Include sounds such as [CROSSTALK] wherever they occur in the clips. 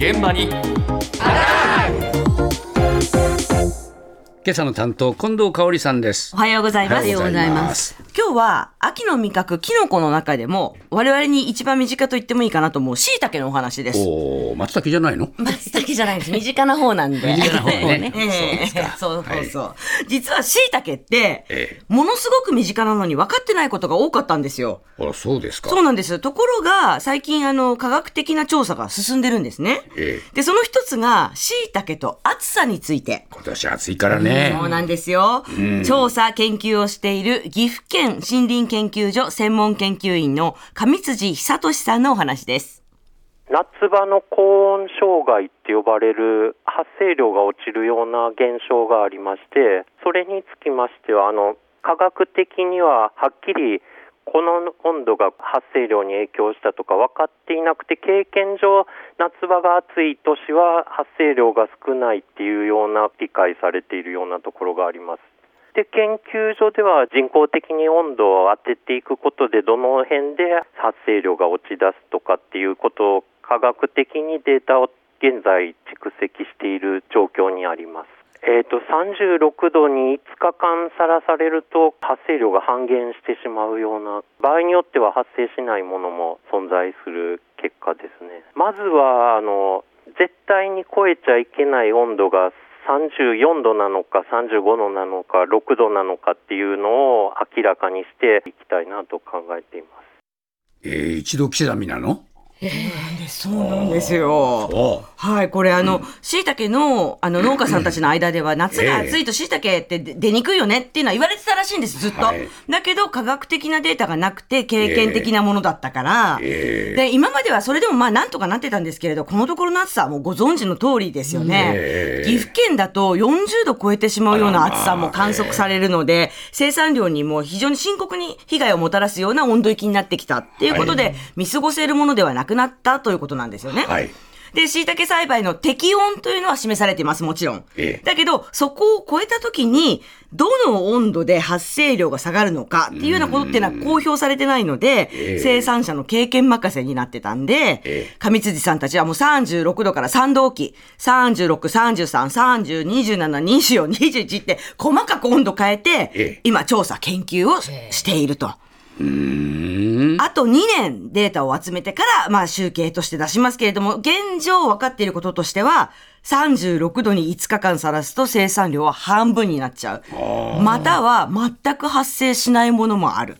現場に。今朝の担当近藤香織さんです。おはようございます。おはようございます今日は秋の味覚キノコの中でも我々に一番身近と言ってもいいかなと思う椎茸のお話です。おお松茸じゃないの？[LAUGHS] 松茸じゃないです。身近な方なんで。身近な方ね [LAUGHS] ええそうそうそう。実は椎茸って、ええものすごく身近なのに分かってないことが多かったんですよ。あらそうですかそうなんです。ところが、最近、あの、科学的な調査が進んでるんですね。ええで、その一つが、椎茸と暑さについて。今年暑いからねそうなんですよ。調査、研究をしている岐阜県森林研究所専門研究員の上辻久俊さんのお話です。夏場の高温障害って呼ばれる発生量が落ちるような現象がありまして、それにつきましては、あの、科学的にははっきりこの温度が発生量に影響したとか分かっていなくて、経験上、夏場が暑い年は発生量が少ないっていうような理解されているようなところがあります。で研究所では人工的に温度を当てていくことでどの辺で発生量が落ち出すとかっていうことを科学的にデータを現在蓄積している状況にあります。えー、と36度に5日間さらされると発生量が半減してしまうような場合によっては発生しないものも存在する結果ですね。まずはあの絶対に超えちゃいけない温度が34度なのか35度なのか6度なのかっていうのを明らかにしていきたいなと考えています。えー、一度刻みなの？そうなんです。よ。おはい、これあの、椎茸の、あの、農家さんたちの間では、夏が暑いと椎茸って出出にくいよねっていうのは言われてたらしいんです、ずっと。はい。だけど、科学的なデータがなくて、経験的なものだったから、えで、今まではそれでもまあ、なんとかなってたんですけれど、このところの暑さはもうご存知の通りですよね。ええ。岐阜県だと40度超えてしまうような暑さも観測されるので、生産量にも非常に深刻に被害をもたらすような温度域になってきたっていうことで、見過ごせるものではなくなったということなんですよね。はい。で、椎茸栽培の適温というのは示されています、もちろん。ええ。だけど、そこを超えたときに、どの温度で発生量が下がるのかっていうようなことっていうのは公表されてないので、ええ。生産者の経験任せになってたんで、ええ。上辻さんたちはもう36度から3度置き、36、33、30、27、24、21って細かく温度変えて、ええ。今調査、研究をしていると。あと2年データを集めてから、まあ集計として出しますけれども、現状分かっていることとしては、36度に5日間さらすと生産量は半分になっちゃう。または全く発生しないものもある。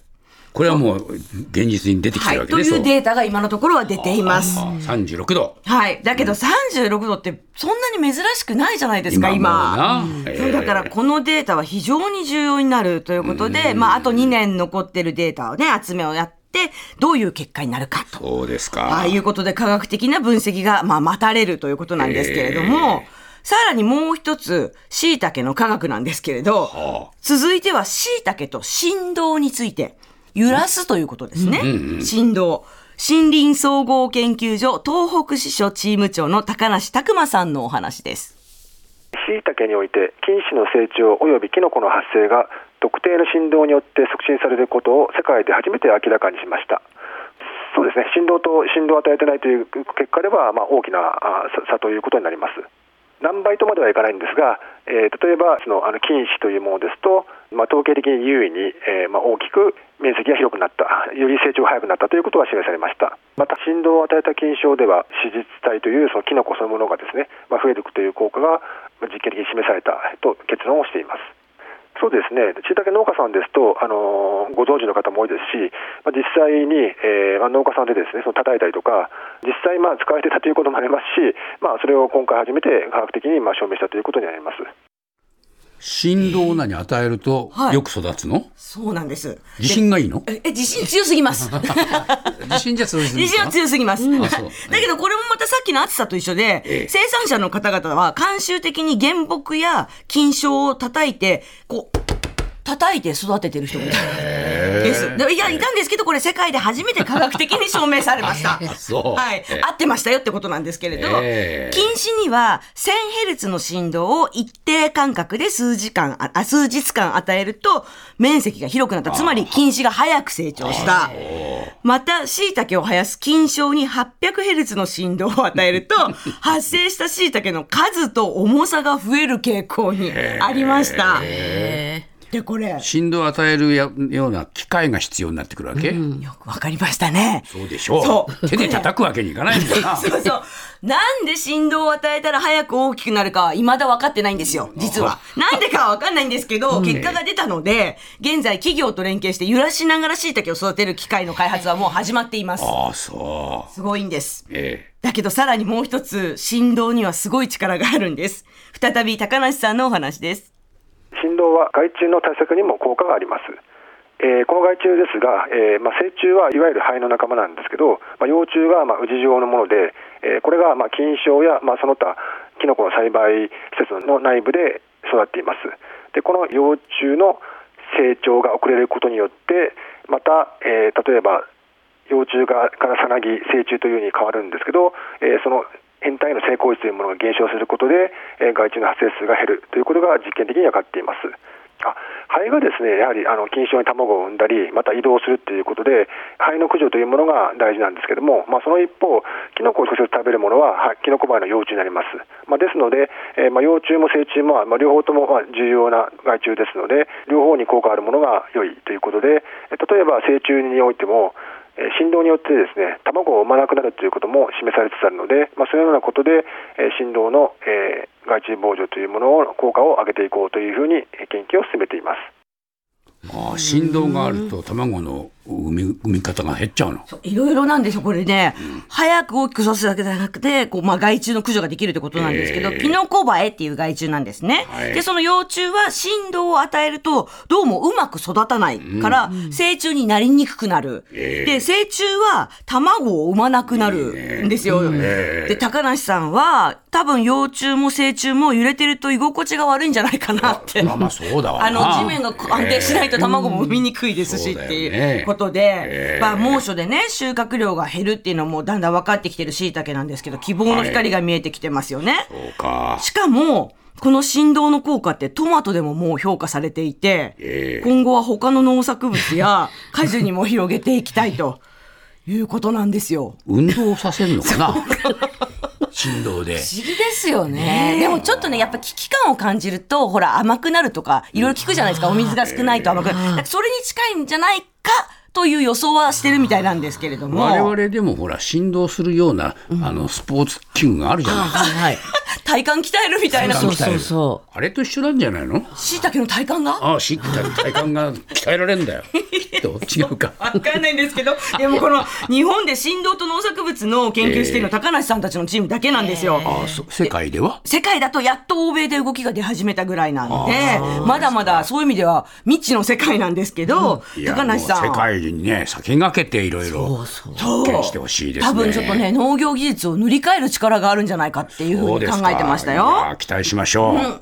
これはもう現実に出てきてはい。るわけね、というデータが今のところは出ています。そうあ36度はい。だけど36度ってそんなに珍しくないじゃないですか、今。もうな。そうだからこのデータは非常に重要になるということで、まああと2年残ってるデータをね、集めをやって、どういう結果になるかと。そうですか。ああいうことで科学的な分析が、まあ、待たれるということなんですけれども、さらにもう一つ、椎茸の科学なんですけれど、はあ。続いては椎茸と振動について、揺らすということですね。振動。森林総合研究所東北支所チーム長の高梨拓馬さんのお話です。椎茸において菌糸の成長及びキノコの発生が特定の振動によって促進されることを世界で初めて明らかにしましたそうですね振動と振動を与えてないという結果では、まあ、大きな差ということになります何倍とまではいかないんですが、えー例えばそのあの菌糸というものですと、まあ、統計的に優位に、えーまあ、大きく面積が広くなったより成長が早くなったということが示されました。また振動を与えた菌床では子実体というそのキノコそのものがですね、まあ、増えていくという効果が実験的に示されたと結論をしています。そうですね、しいたけ農家さんですと、あのご存知の方も多いですし、まあ、実際に、えー、農家さんでですねその叩いたりとか、実際まあ使われてたということもありますし、まあ、それを今回初めて科学的にまあ証明したということになります。振動を何与えるとはいよく育つの、そうなんです。自信がいいの？え、え自信強すぎます。[LAUGHS] 自信じゃ強す自信は強すぎます。う [LAUGHS] だけどこれもまたさっきの暑さと一緒で、ええ生産者の方々は慣習的に原木や菌床を叩いて、こう、叩いて育ててる人もいたです。でいや、いたんですけど、これ世界で初めて科学的に証明されました。[LAUGHS] はい。合ってましたよってことなんですけれど、ええ禁止には 1000Hz の振動を一定間隔で数時間、ああ数日間与えると面積が広くなった。つまり禁止が早く成長した。また、椎茸を生やす菌床に 800Hz の振動を与えると、[LAUGHS] 発生した椎茸の数と重さが増える傾向にありました。で、これ、振動を与えるやような機械が必要になってくるわけ、よくわかりましたね。そうでしょうそう手で叩くわけにいかないんだよな [LAUGHS] そうそう。なんで振動を与えたら早く大きくなるかは未だ分かってないんですよ、実は。なんでかは分かんないんですけど、結果が出たので、現在企業と連携して揺らしながら椎茸を育てる機械の開発はもう始まっています。ああそすごいんです。うえだけどさらにもう一つ、振動にはすごい力があるんです。再び高梨さんのお話です。振動は害虫の対策にも効果があります。えーこの害虫ですが、えーまあ、成虫はいわゆるハエの仲間なんですけど、まあ、幼虫がまあ宇治状のもので、えーこれがまあ菌床や、まあ、その他キノコの栽培施設の内部で育っています。でこの幼虫の成長が遅れることによってまた、えー例えば幼虫がからさなぎ成虫というふうに変わるんですけど、えーその変態の成功率というものが減少することで、えー害虫の発生数が減るということが実験的に分かっています。あハエがですねやはりあの菌床に卵を産んだりまた移動するということでハエの駆除というものが大事なんですけども、まあ、その一方キノコを直接食べるものははキノコバエの幼虫になります、まあ、ですので、えーまあ、幼虫も成虫も、まあ、両方ともまあ重要な害虫ですので両方に効果あるものが良いということでえー例えば成虫においても振動によってですね卵を産まなくなるということも示されつつあるので、まあ、そのようなことで、振動の、害虫防除というものを効果を上げていこうというふうに研究を進めています。ああ振動があると卵の産み産み方が減っちゃうの。いろいろなんですよ、これね。早く大きく育つだけじゃなくて、こう、まあ、害虫の駆除ができるってことなんですけど、えーキノコバエっていう害虫なんですね。はい。で、その幼虫は振動を与えると、どうもうまく育たないから、成虫になりにくくなる。えーで、成虫は卵を産まなくなるんですよ。え。ーで、高梨さんは、多分幼虫も成虫も揺れてると居心地が悪いんじゃないかなって。まあまあそうだわな。あの、地面が安定しないと卵も産みにくいですしうんっていそうだよね。うことで、ええまあ猛暑でね、収穫量が減るっていうのもだんだん分かってきてる椎茸なんですけど、希望の光が見えてきてますよね。そうかしかも、この振動の効果ってトマトでももう評価されていて、ええ今後は他の農作物や [LAUGHS] 果樹にも広げていきたいということなんですよ。運動させるのかな？振動で不思議ですよね。でもちょっとね、やっぱ危機感を感じると、ほら、甘くなるとか、いろいろ聞くじゃないですか。お水が少ないと甘くなる。それに近いんじゃないかという予想はしてるみたいなんですけれども。我々でもほら振動するような、あのスポーツ器具があるじゃない。はいはい。体幹鍛えるみたいな。そうそうそあれと一緒なんじゃないの？椎茸の体幹が？ああし体幹が鍛えられるんだよ。[LAUGHS] 違うか。わかんないんですけど、でもこの日本で振動と農作物の研究しているのは高梨さんたちのチームだけなんですよ。ああそ世界では？世界だとやっと欧米で動きが出始めたぐらいなんで、まだまだそういう意味では未知の世界なんですけど、いや高梨さん。もう世界にね先駆けていろいろ発見してほしいですね。多分ちょっとね、農業技術を塗り替える力があるんじゃないかっていうふうに考えてましたよ。や期待しましょう、